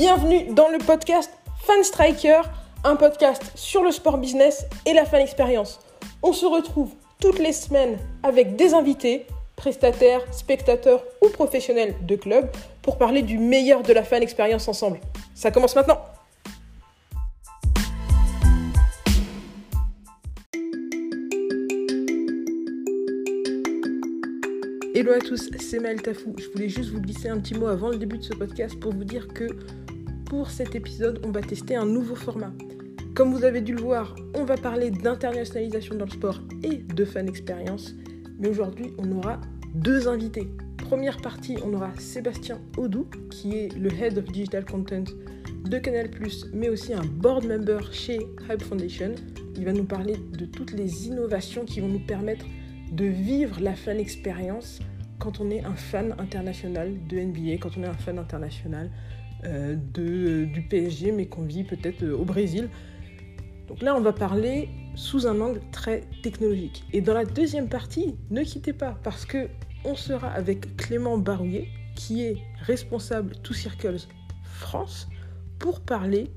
Bienvenue dans le podcast Fan Striker, un podcast sur le sport business et la fan expérience. On se retrouve toutes les semaines avec des invités, prestataires, spectateurs ou professionnels de club pour parler du meilleur de la fan expérience ensemble. Ça commence maintenant. Hello à tous, c'est Maël Tafou. Je voulais juste vous glisser un petit mot avant le début de ce podcast pour vous dire que pour cet épisode, on va tester un nouveau format. Comme vous avez dû le voir, on va parler d'internationalisation dans le sport et de fan expérience. Mais aujourd'hui, on aura deux invités. Première partie, on aura Sébastien Audou, qui est le Head of Digital Content de Canal+, mais aussi un board member chez Hype Foundation. Il va nous parler de toutes les innovations qui vont nous permettre de vivre la fan expérience quand on est un fan international de NBA, quand on est un fan international de, du PSG, mais qu'on vit peut-être euh, au Brésil. Donc là, on va parler sous un angle très technologique. Et dans la deuxième partie, ne quittez pas, parce que on sera avec Clément Barouillet, qui est responsable Two Circles France, pour parler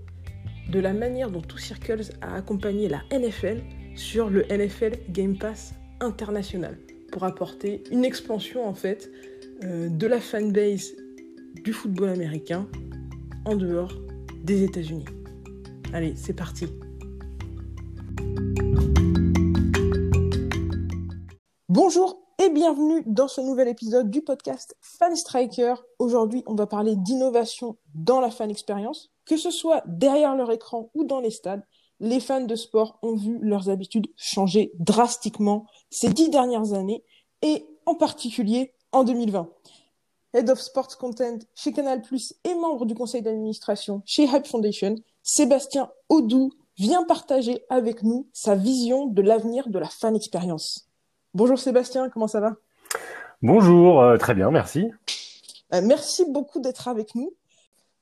de la manière dont Two Circles a accompagné la NFL sur le NFL Game Pass international pour apporter une expansion en fait euh, de la fanbase du football américain en dehors des États-Unis. Allez, c'est parti. Bonjour et bienvenue dans ce nouvel épisode du podcast Fan Striker. Aujourd'hui, on va parler d'innovation dans la fan expérience, que ce soit derrière leur écran ou dans les stades les fans de sport ont vu leurs habitudes changer drastiquement ces dix dernières années et en particulier en 2020. Head of Sports Content chez Canal+, et membre du conseil d'administration chez Hype Foundation, Sébastien Audou vient partager avec nous sa vision de l'avenir de la fan expérience. Bonjour Sébastien, comment ça va? Bonjour, euh, très bien, merci. Euh, merci beaucoup d'être avec nous.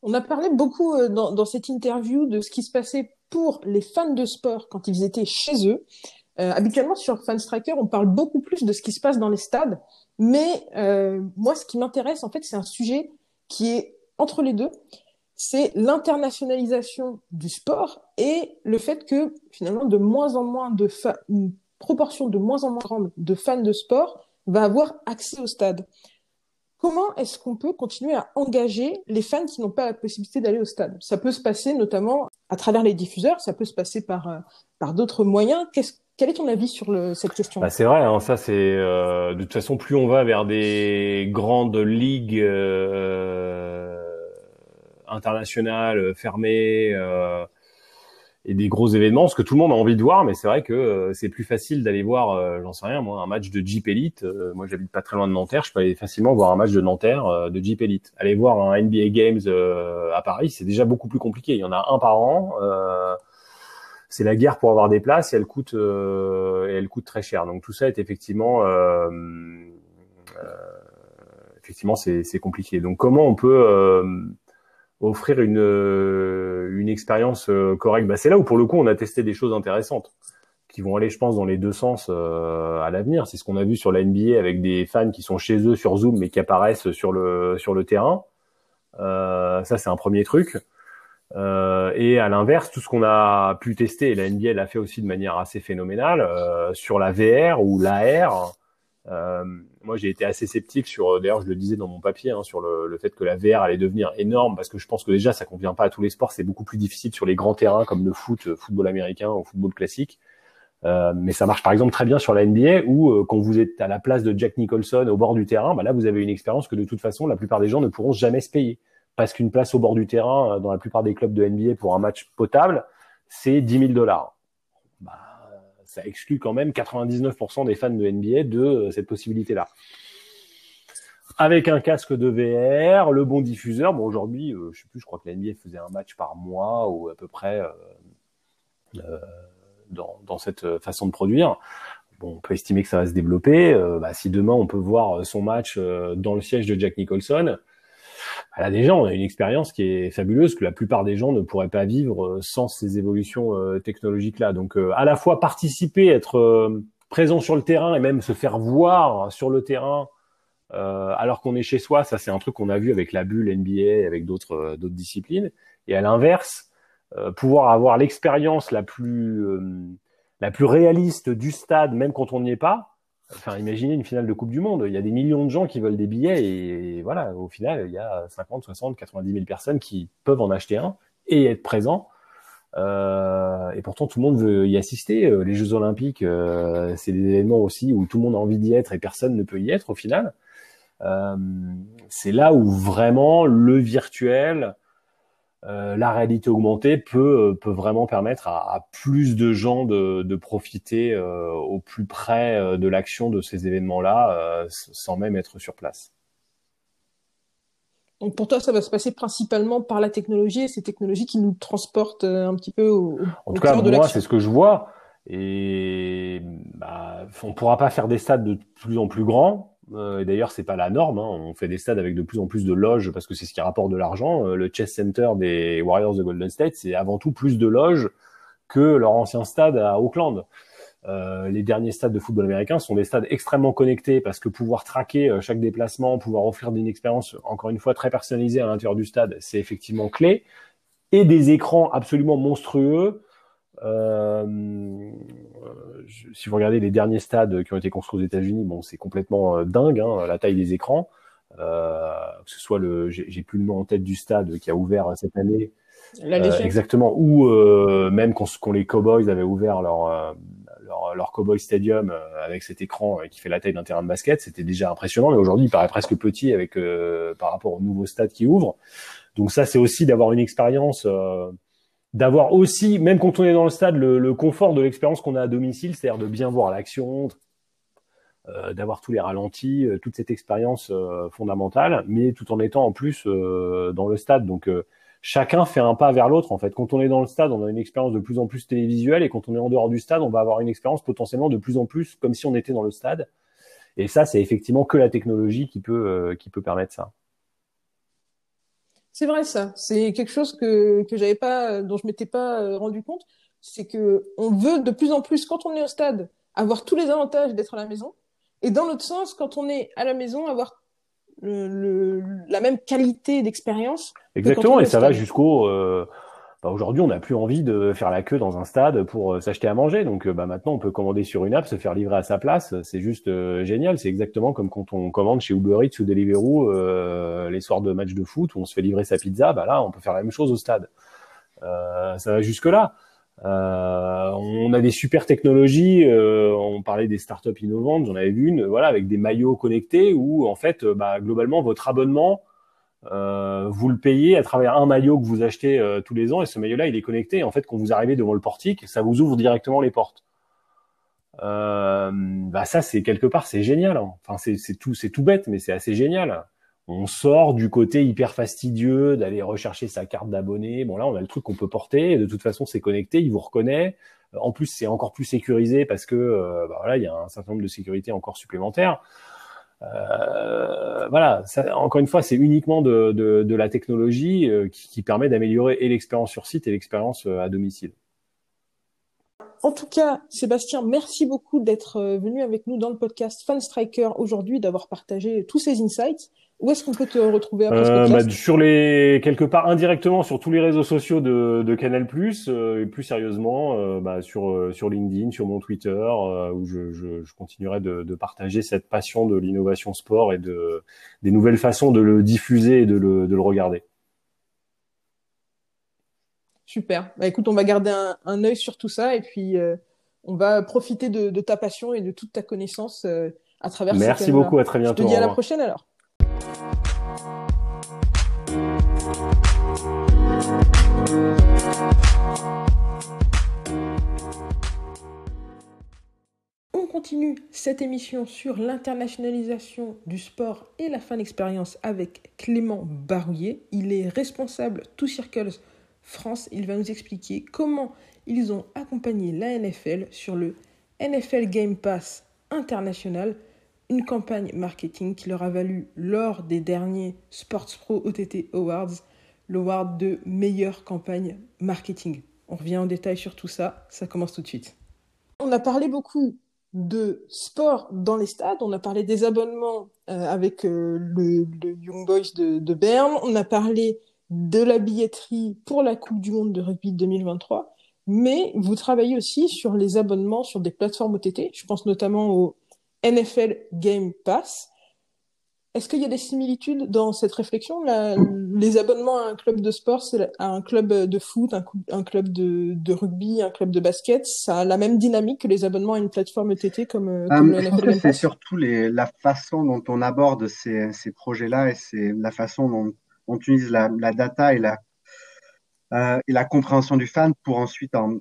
On a parlé beaucoup euh, dans, dans, cette interview de ce qui se passait pour les fans de sport quand ils étaient chez eux. Euh, habituellement sur Fan Striker, on parle beaucoup plus de ce qui se passe dans les stades, mais euh, moi, ce qui m'intéresse, en fait, c'est un sujet qui est entre les deux. C'est l'internationalisation du sport et le fait que finalement, de moins en moins de une proportion de moins en moins grande de fans de sport va avoir accès au stade. Comment est-ce qu'on peut continuer à engager les fans qui n'ont pas la possibilité d'aller au stade? Ça peut se passer notamment à travers les diffuseurs, ça peut se passer par, euh, par d'autres moyens. Quel est ton avis sur le, cette question? Bah, C'est vrai, hein, ça c'est euh, de toute façon plus on va vers des grandes ligues euh, internationales fermées et des gros événements, ce que tout le monde a envie de voir, mais c'est vrai que euh, c'est plus facile d'aller voir, euh, j'en sais rien, moi, un match de Jeep Elite. Euh, moi, j'habite pas très loin de Nanterre, je peux aller facilement voir un match de Nanterre de Jeep Elite. Aller voir un NBA Games à Paris, c'est déjà beaucoup plus compliqué. Il y en a un par an. C'est la guerre pour avoir des places et elle coûte, et elle coûte très cher. Donc tout ça est effectivement, effectivement, c'est compliqué. Donc comment on peut offrir une, euh, une expérience euh, correcte? Bah, c'est là où pour le coup on a testé des choses intéressantes qui vont aller, je pense, dans les deux sens euh, à l'avenir. C'est ce qu'on a vu sur la NBA avec des fans qui sont chez eux sur Zoom mais qui apparaissent sur le sur le terrain. Euh, ça c'est un premier truc. Euh, et à l'inverse, tout ce qu'on a pu tester, et la NBA l'a fait aussi de manière assez phénoménale, sur la VR ou l'AR, euh, moi, j'ai été assez sceptique sur, d'ailleurs, je le disais dans mon papier, hein, sur le, le, fait que la VR allait devenir énorme, parce que je pense que déjà, ça convient pas à tous les sports. C'est beaucoup plus difficile sur les grands terrains comme le foot, euh, football américain ou football classique. Euh, mais ça marche par exemple très bien sur la NBA où euh, quand vous êtes à la place de Jack Nicholson au bord du terrain, bah là vous avez une expérience que de toute façon la plupart des gens ne pourront jamais se payer parce qu'une place au bord du terrain dans la plupart des clubs de NBA pour un match potable c'est 10 000 dollars ça exclut quand même 99% des fans de NBA de euh, cette possibilité-là. Avec un casque de VR, le bon diffuseur. Bon, aujourd'hui, euh, je sais plus, je crois que la NBA faisait un match par mois ou à peu près euh, dans, cette façon de produire. Bon, on peut estimer que ça va se développer. Bah, si demain on peut voir son match dans le siège de Jack Nicholson, bah là déjà on a une expérience qui est fabuleuse que la plupart des gens ne pourraient pas vivre euh, sans ces évolutions euh, technologiques là. Donc euh, à la fois participer, être présent sur le terrain et même se faire voir sur le terrain euh, alors qu'on est chez soi. Ça, c'est un truc qu'on a vu avec la bulle NBA, avec d'autres d'autres disciplines. Et à l'inverse, euh, pouvoir avoir l'expérience la plus la plus réaliste du stade, même quand on n'y est pas. Enfin, imaginez une finale de Coupe du Monde. Il y a des millions de gens qui veulent des billets et, voilà, au final, il y a 50, 60, 90 000 personnes qui peuvent en acheter un et être présents. Euh, et pourtant, tout le monde veut y assister. Les Jeux Olympiques, euh, c'est des événements aussi où tout le monde a envie d'y être et personne ne peut y être au final. Euh, c'est là où vraiment le virtuel, euh, la réalité augmentée peut, peut vraiment permettre à, à plus de gens de, de profiter euh, au plus près euh, de l'action de ces événements-là euh, sans même être sur place. Donc pour toi, ça va se passer principalement par la technologie et ces technologies qui nous transportent un petit peu au, en tout cas, moi, c'est ce que je vois. Et bah, on pourra pas faire des stades de plus en plus grands. Euh, et d'ailleurs, c'est pas la norme. Hein. On fait des stades avec de plus en plus de loges parce que c'est ce qui rapporte de l'argent. Euh, le Chess Center des Warriors de Golden State, c'est avant tout plus de loges que leur ancien stade à Auckland. Euh, les derniers stades de football américain sont des stades extrêmement connectés parce que pouvoir traquer chaque déplacement, pouvoir offrir une expérience encore une fois très personnalisée à l'intérieur du stade, c'est effectivement clé. Et des écrans absolument monstrueux euh, si vous regardez les derniers stades qui ont été construits aux États-Unis, bon, c'est complètement euh, dingue, hein, la taille des écrans. Euh, que ce soit le, j'ai plus le nom en tête du stade qui a ouvert cette année. La euh, exactement. Ou euh, même quand, quand, les Cowboys avaient ouvert leur euh, leur, leur Cowboy Stadium avec cet écran qui fait la taille d'un terrain de basket, c'était déjà impressionnant. Mais aujourd'hui, il paraît presque petit avec par rapport au nouveau stade qui ouvre. Donc ça, c'est aussi d'avoir une expérience d'avoir aussi, même quand on est dans le stade, le, confort de l'expérience qu'on a à domicile, c'est-à-dire de bien voir l'action, euh, d'avoir tous les ralentis, euh, toute cette expérience euh, fondamentale, mais tout en étant en plus dans le stade. Donc chacun fait un pas vers l'autre en fait. Quand on est dans le stade, on a une expérience de plus en plus télévisuelle, et quand on est en dehors du stade, on va avoir une expérience potentiellement de plus en plus comme si on était dans le stade. Et ça, c'est effectivement que la technologie qui peut qui peut permettre ça. C'est vrai ça. C'est quelque chose que que j'avais pas, dont je m'étais pas euh, rendu compte. C'est que on veut de plus en plus, quand on est au stade, avoir tous les avantages d'être à la maison, et dans l'autre sens, quand on est à la maison, avoir le, le, la même qualité d'expérience. Exactement, et ça va jusqu'au euh, bah, aujourd'hui, on n'a plus envie de faire la queue dans un stade pour euh, s'acheter à manger. Donc, euh, bah, maintenant, on peut commander sur une app, se faire livrer à sa place. C'est juste euh, génial. C'est exactement comme quand on commande chez Uber Eats ou Deliveroo les soirs de match de foot où on se fait livrer sa pizza. Bah là, on peut faire la même chose au stade. ça va jusque là. on a des super technologies. on parlait des startups innovantes. J'en avais vu une, voilà, avec des maillots connectés où en fait, bah, globalement, votre abonnement euh, vous le payez à travers un maillot que vous achetez euh, tous les ans et ce maillot-là, il est connecté. En fait, quand vous arrivez devant le portique, ça vous ouvre directement les portes. Euh, bah ça, c'est quelque part, c'est génial. Hein. Enfin, c'est tout, c'est tout bête, mais c'est assez génial. On sort du côté hyper fastidieux d'aller rechercher sa carte d'abonné. Bon là, on a le truc qu'on peut porter. De toute façon, c'est connecté, il vous reconnaît. En plus, c'est encore plus sécurisé parce que euh, bah voilà, il y a un certain nombre de sécurités encore supplémentaires. Euh, voilà, ça, encore une fois, c'est uniquement de, de, de, la technologie euh, qui, qui, permet d'améliorer et l'expérience sur site et l'expérience euh, à domicile. En tout cas, Sébastien, merci beaucoup d'être venu avec nous dans le podcast Fan Striker aujourd'hui, d'avoir partagé tous ces insights. Où est-ce qu'on peut te retrouver après ce euh, bah, Sur les quelque part indirectement sur tous les réseaux sociaux de, de Canal+, euh, et plus sérieusement euh, bah, sur euh, sur LinkedIn, sur mon Twitter, euh, où je, je, je continuerai de, de, partager cette passion de l'innovation sport et de des nouvelles façons de le diffuser et de le, de le regarder. Super. Bah, écoute, on va garder un, un œil sur tout ça et puis on va profiter de, de, ta passion et de toute ta connaissance à travers. Merci beaucoup. À très bientôt. Je te dis à la prochaine alors. On continue cette émission sur l'internationalisation du sport et la fan expérience avec Clément Barouillet. Il est responsable Two Circles France. Il va nous expliquer comment ils ont accompagné la NFL sur le NFL Game Pass international une campagne marketing qui leur a valu lors des derniers Sports Pro OTT Awards l'award de meilleure campagne marketing. On revient en détail sur tout ça, ça commence tout de suite. On a parlé beaucoup de sport dans les stades. On a parlé des abonnements euh, avec euh, le, Young Boys de, de, Berne. On a parlé de la billetterie pour la Coupe du Monde de rugby 2023. Mais vous travaillez aussi sur les abonnements sur des plateformes OTT. Je pense notamment au NFL Game Pass. Est-ce qu'il y a des similitudes dans cette réflexion? Les abonnements à un club de sport, à un club de foot, un, club de, rugby, un club de basket, ça a la même dynamique que les abonnements à une plateforme ETT comme, euh, comme euh, le C'est surtout les, la façon dont on aborde ces, ces projets-là et c'est la façon dont on utilise la, la data et la, euh, et la compréhension du fan pour ensuite en,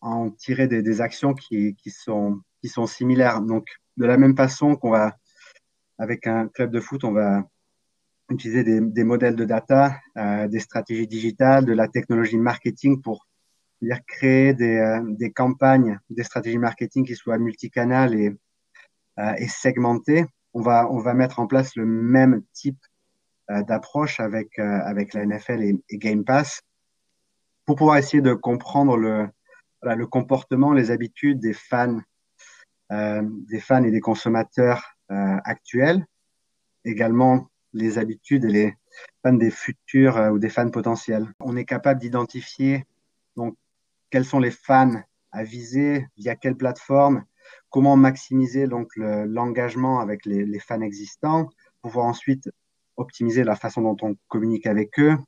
en tirer des, des actions qui, qui, sont, sont similaires. Donc, de la même façon qu'on va avec un club de foot, on va utiliser des, modèles de data, euh, des stratégies digitales, de la technologie marketing pour dire, créer des, euh, des, campagnes, des stratégies marketing qui soient multicanales et, euh, et segmentées. On va, on va mettre en place le même type d'approche avec, avec la NFL et, Game Pass pour pouvoir essayer de comprendre le, le comportement, les habitudes des fans, des fans et des consommateurs euh, actuels, également les habitudes et les fans des futurs euh, ou des fans potentiels. On est capable d'identifier donc quels sont les fans à viser, via quelle plateforme, comment maximiser donc l'engagement avec les, fans existants, pouvoir ensuite optimiser la façon dont on communique avec eux,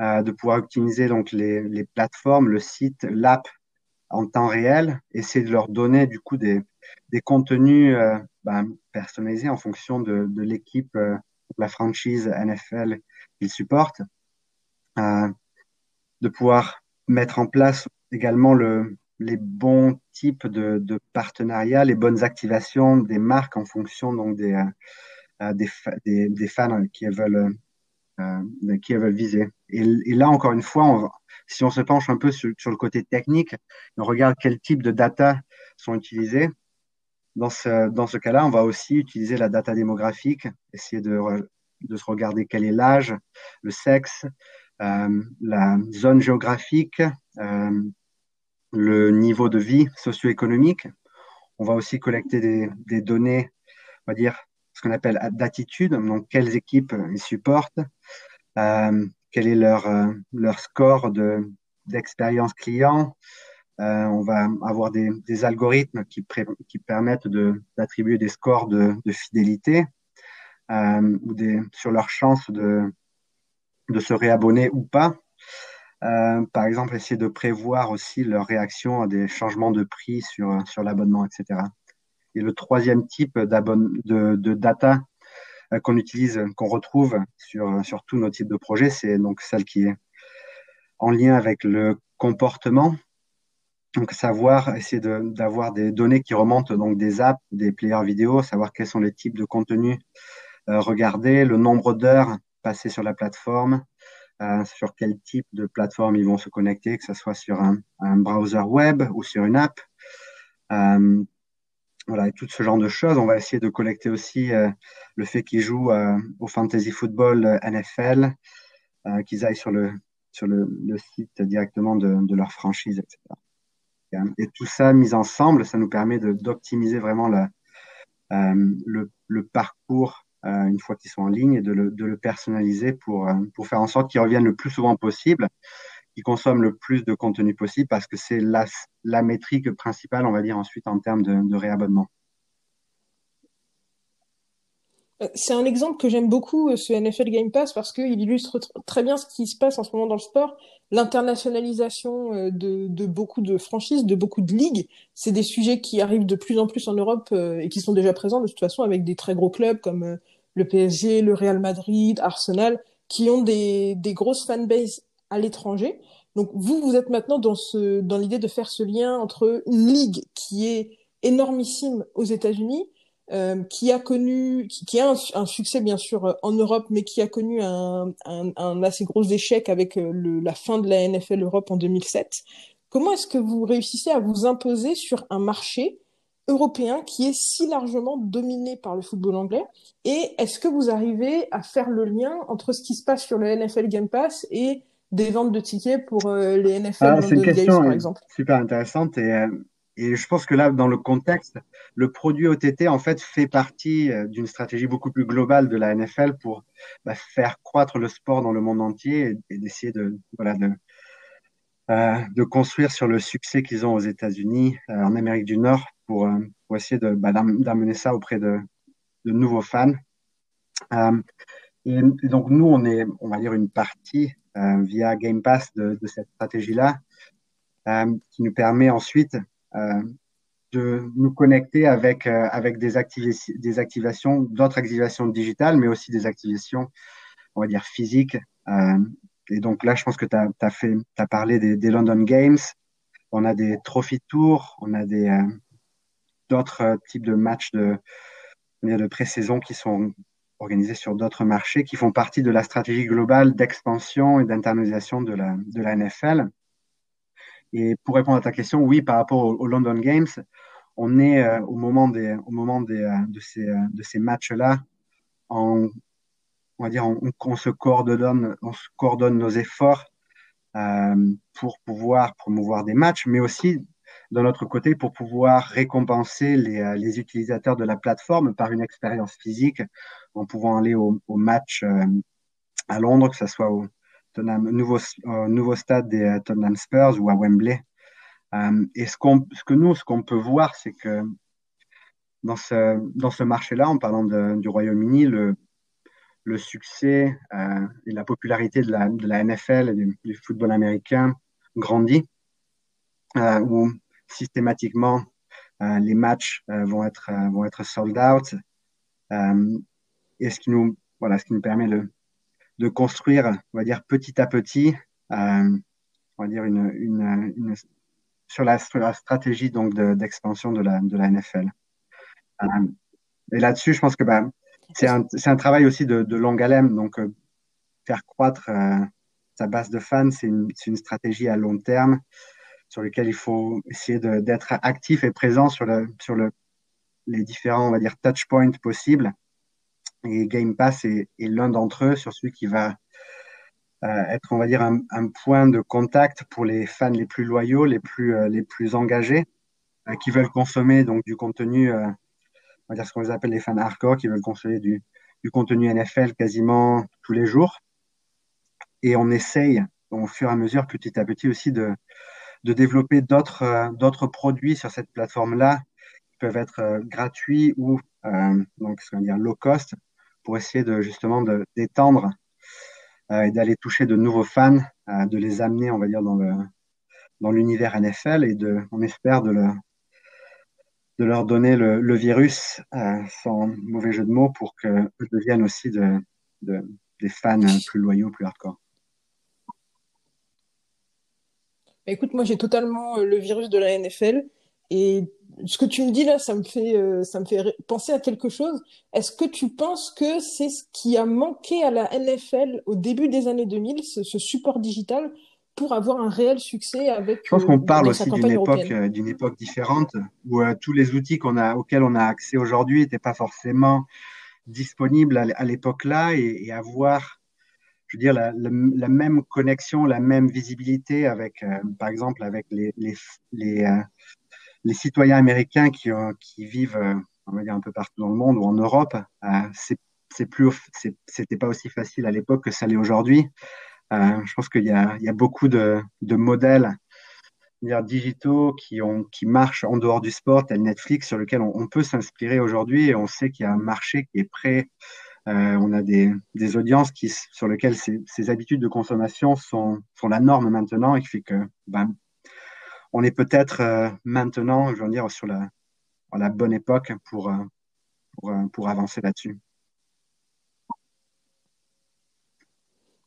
euh, de pouvoir optimiser donc les, les plateformes, le site, l'app en temps réel, essayer de leur donner du coup des, des contenus euh, ben, personnalisés en fonction de, de l'équipe, euh, la franchise NFL qu'ils supportent, euh, de pouvoir mettre en place également le, les bons types de, de, partenariats, les bonnes activations des marques en fonction donc des, des, fans qui veulent, qui veulent viser. Et, là, encore une fois, si on se penche un peu sur, sur, le côté technique, on regarde quel type de data sont utilisés, dans ce, dans ce cas-là, on va aussi utiliser la data démographique, essayer de, de se regarder quel est l'âge, le sexe, euh, la zone géographique, euh, le niveau de vie socio-économique. On va aussi collecter des, des, données, on va dire, ce qu'on appelle d'attitude, donc quelles équipes ils supportent, euh, quel est leur, leur score d'expérience client, euh, on va avoir des, algorithmes qui, permettent d'attribuer des scores de, fidélité euh, ou sur leur chance de, se réabonner ou pas. Euh, par exemple, essayer de prévoir aussi leur réaction à des changements de prix sur, l'abonnement, etc. Et le troisième type de, data qu'on utilise, qu'on retrouve sur, sur tous nos types de projets, c'est donc celle qui est en lien avec le comportement donc, savoir, essayer d'avoir des données qui remontent donc des apps, des players vidéo, savoir quels sont les types de contenus euh, regardés, le nombre d'heures passées sur la plateforme, euh, sur quel type de plateforme ils vont se connecter, que ce soit sur un, un browser web ou sur une app. Euh, voilà, et tout ce genre de choses. On va essayer de collecter aussi euh, le fait qu'ils jouent euh, au fantasy football euh, NFL, qu'ils aillent sur le sur le, le site directement de, de leur franchise, etc. Et tout ça mis ensemble, ça nous permet d'optimiser vraiment la, euh, le, parcours euh, une fois qu'ils sont en ligne et de le, de le personnaliser pour, euh, pour faire en sorte qu'ils reviennent le plus souvent possible, qu'ils consomment le plus de contenu possible parce que c'est la, la métrique principale, on va dire, ensuite en termes de, réabonnement. C'est un exemple que j'aime beaucoup, ce NFL Game Pass, parce qu'il illustre très bien ce qui se passe en ce moment dans le sport. L'internationalisation euh, de, de, beaucoup de franchises, de beaucoup de ligues, c'est des sujets qui arrivent de plus en plus en Europe et qui sont déjà présents de toute façon avec des très gros clubs comme le PSG, le Real Madrid, Arsenal, qui ont des, des grosses fanbases à l'étranger. Donc vous, vous êtes maintenant dans, dans l'idée de faire ce lien entre une ligue qui est énormissime aux États-Unis euh, qui a connu, qui, qui a un, un, succès bien sûr euh, en Europe, mais qui a connu un, un, un assez gros échec avec euh, le, la fin de la NFL Europe en 2007. Comment est-ce que vous réussissez à vous imposer sur un marché européen qui est si largement dominé par le football anglais? Et est-ce que vous arrivez à faire le lien entre ce qui se passe sur le NFL Game Pass et des ventes de tickets pour les NFL ah, question par exemple? super intéressante et et je pense que là, dans le contexte, le produit OTT, en fait, fait partie euh, d'une stratégie beaucoup plus globale de la NFL pour bah, faire croître le sport dans le monde entier et, d'essayer de, voilà, de, euh, de construire sur le succès qu'ils ont aux États-Unis, euh, en Amérique du Nord, pour, euh, pour essayer de, bah, d'amener ça auprès de, de nouveaux fans. Et, et, donc, nous, on est, on va dire, une partie via Game Pass de, de cette stratégie-là, qui nous permet ensuite euh, de nous connecter avec, euh, avec des, des activations, d'autres activations digitales, mais aussi des activations, on va dire, physiques. Euh, et donc là, je pense que tu as, fait, as parlé des, des, London Games. On a des Trophy Tours, on a des d'autres types de matchs de, de pré-saison qui sont organisés sur d'autres marchés, qui font partie de la stratégie globale d'expansion et d'internalisation de la, de la NFL. Et pour répondre à ta question, oui, par rapport aux, London Games, on est euh, au moment des, au moment des, euh, de ces, euh, de ces matchs-là, on, va dire, on, se coordonne, on coordonne nos efforts pour pouvoir promouvoir des matchs, mais aussi de notre côté pour pouvoir récompenser les, utilisateurs de la plateforme par une expérience physique en pouvant aller au, au match à Londres, que ce soit au, Tottenham, nouveau, euh, nouveau stade des euh, Tottenham Spurs ou à Wembley. Euh, et ce, qu'on, ce que nous, ce qu'on peut voir, c'est que dans ce, dans ce marché-là, en parlant du Royaume-Uni, le, le succès et la popularité de la, de la NFL et du, football américain grandit, où systématiquement les matchs vont être vont être sold out, et ce qui nous voilà, ce qui nous permet de de construire, on va dire petit à petit, euh, on va dire une, sur, la, stratégie donc d'expansion de, la, NFL. Euh, et là-dessus, je pense que bah, c'est un, travail aussi de, de longue haleine. Donc, euh, faire croître sa base de fans, c'est une, stratégie à long terme sur lequel il faut essayer d'être actif et présent sur, le, sur le, les différents, on va dire, touch points possibles et Game Pass est, l'un d'entre eux sur celui qui va euh, être, on va dire, un, point de contact pour les fans les plus loyaux, les plus, euh, les plus engagés, euh, qui veulent consommer donc du contenu, on va dire ce qu'on appelle les fans hardcore, qui veulent consommer du, du contenu NFL quasiment tous les jours. Et on essaye, au fur et à mesure, petit à petit aussi, de, de développer d'autres d'autres produits sur cette plateforme-là, qui peuvent être gratuits ou donc ce va dire low cost, pour essayer de justement d'étendre euh, et d'aller toucher de nouveaux fans, euh, de les amener, on va dire, dans le dans l'univers NFL et de, on espère de, de leur donner le, le virus, euh, sans mauvais jeu de mots, pour qu'eux deviennent aussi de, de, des fans plus loyaux, plus hardcore. Écoute, moi j'ai totalement le virus de la NFL et ce que tu me dis là, ça me fait, euh, ça me fait penser à quelque chose. Est-ce que tu penses que c'est ce qui a manqué à la NFL au début des années 2000, ce, ce support digital, pour avoir un réel succès avec Je pense qu'on euh, parle aussi d'une époque, euh, d'une époque différente où tous les outils qu'on a, auxquels on a accès aujourd'hui n'étaient pas forcément disponibles à, l'époque là et, et, avoir, je veux dire, la, la, la, même connexion, la même visibilité avec, euh, par exemple, avec les, les, les les citoyens américains qui, euh, vivent, euh, on va dire un peu partout dans le monde ou en Europe, euh, c'était pas aussi facile à l'époque que ça l'est aujourd'hui. je pense qu'il y a, beaucoup de, modèles digitaux qui, marchent en dehors du sport, tel Netflix, sur lequel on, peut s'inspirer aujourd'hui et on sait qu'il y a un marché qui est prêt. On a des, audiences sur lesquelles ces, habitudes de consommation sont, sont la norme maintenant et qui fait que ben, on est peut-être euh, maintenant, je veux dire, sur la, la bonne époque pour, euh, pour, euh, pour avancer là-dessus.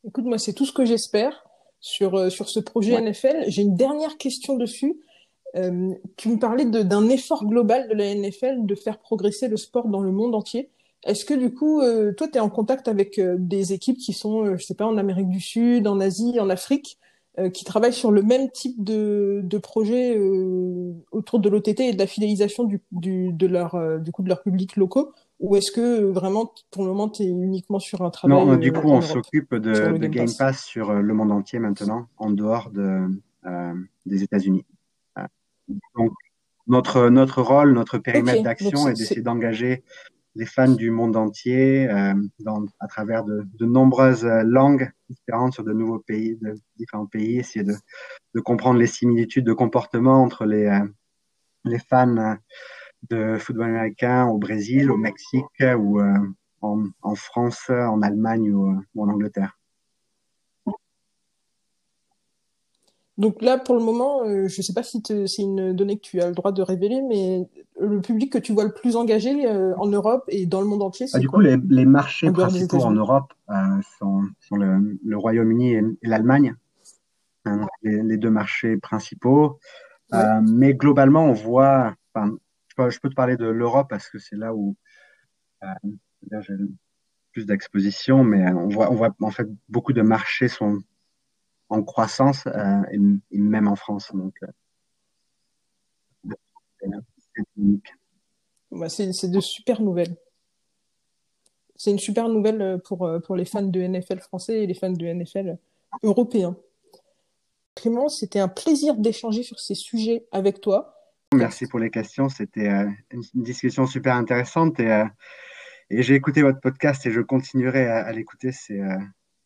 Écoute, moi, c'est tout ce que j'espère sur, sur ce projet ouais. NFL. J'ai une dernière question dessus. Euh, tu me parlais d'un effort global de la NFL de faire progresser le sport dans le monde entier. Est-ce que du coup, euh, toi, tu es en contact avec euh, des équipes qui sont, je sais pas, en Amérique du Sud, en Asie, en Afrique, euh, qui travaillent sur le même type de, de projet euh, autour de l'OTT et de la fidélisation du, du, de leur, euh, du coup, de leurs publics locaux ou est-ce que vraiment, pour le moment, tu es uniquement sur un travail Non, du coup, on s'occupe de, de Game, Game Pass. Pass. sur le monde entier maintenant, en dehors de, des États-Unis. Donc, notre, notre rôle, notre périmètre d'action est d'essayer d'engager les fans du monde entier euh, à travers de, nombreuses langues différentes sur de nouveaux pays, de différents pays, essayer de, comprendre les similitudes de comportement entre les, euh, fans de football américain au Brésil, au Mexique ou euh, en, en, France, en Allemagne ou, ou en Angleterre. Donc là, pour le moment, euh, je ne sais pas si c'est une donnée que tu as le droit de révéler, mais le public que tu vois le plus engagé euh, en Europe et dans le monde entier, c'est ah, Du coup, les, les, marchés principaux en Europe euh, sont, sont, le, le Royaume-Uni et, et l'Allemagne, hein, les, les, deux marchés principaux. Ouais. Mais globalement, on voit, je, peux, je peux te parler de l'Europe parce que c'est là où j'ai plus d'exposition, mais on voit, on voit en fait beaucoup de marchés sont en croissance euh, et, et, même en France. Donc, euh, c'est de super nouvelles. C'est une super nouvelle pour, pour les fans de NFL français et les fans de NFL européens. Clément, c'était un plaisir d'échanger sur ces sujets avec toi. Merci pour les questions. C'était euh, une discussion super intéressante et, euh, et j'ai écouté votre podcast et je continuerai à, à l'écouter. C'est euh,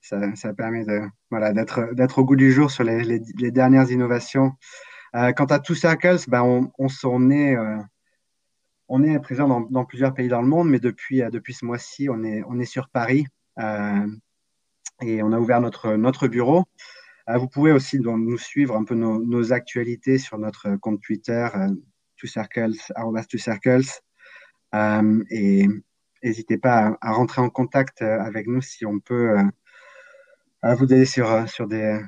ça, permet de voilà d'être d'être au goût du jour sur les, dernières innovations. Euh, quant à Two Circles, ben on, on, est euh, on est présent dans, plusieurs pays dans le monde, mais depuis euh, depuis ce mois-ci, on est on est sur Paris et on a ouvert notre notre bureau. Vous pouvez aussi nous suivre un peu nos, actualités sur notre compte Twitter Two Circles Two Circles et n'hésitez pas à, rentrer en contact avec nous si on peut vous aider sur, euh, sur des,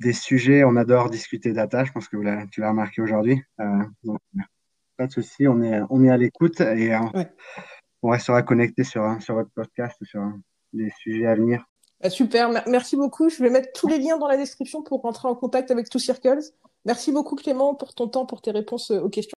des sujets. On adore discuter data, je pense que vous tu l'as remarqué aujourd'hui. Euh, donc, pas de souci, on est, on est à l'écoute et euh, ouais. on restera connecté sur, sur votre podcast, sur les sujets à venir. Bah, super, merci beaucoup. Je vais mettre tous les liens dans la description pour rentrer en contact avec Two Circles. Merci beaucoup Clément pour ton temps, pour tes réponses aux questions.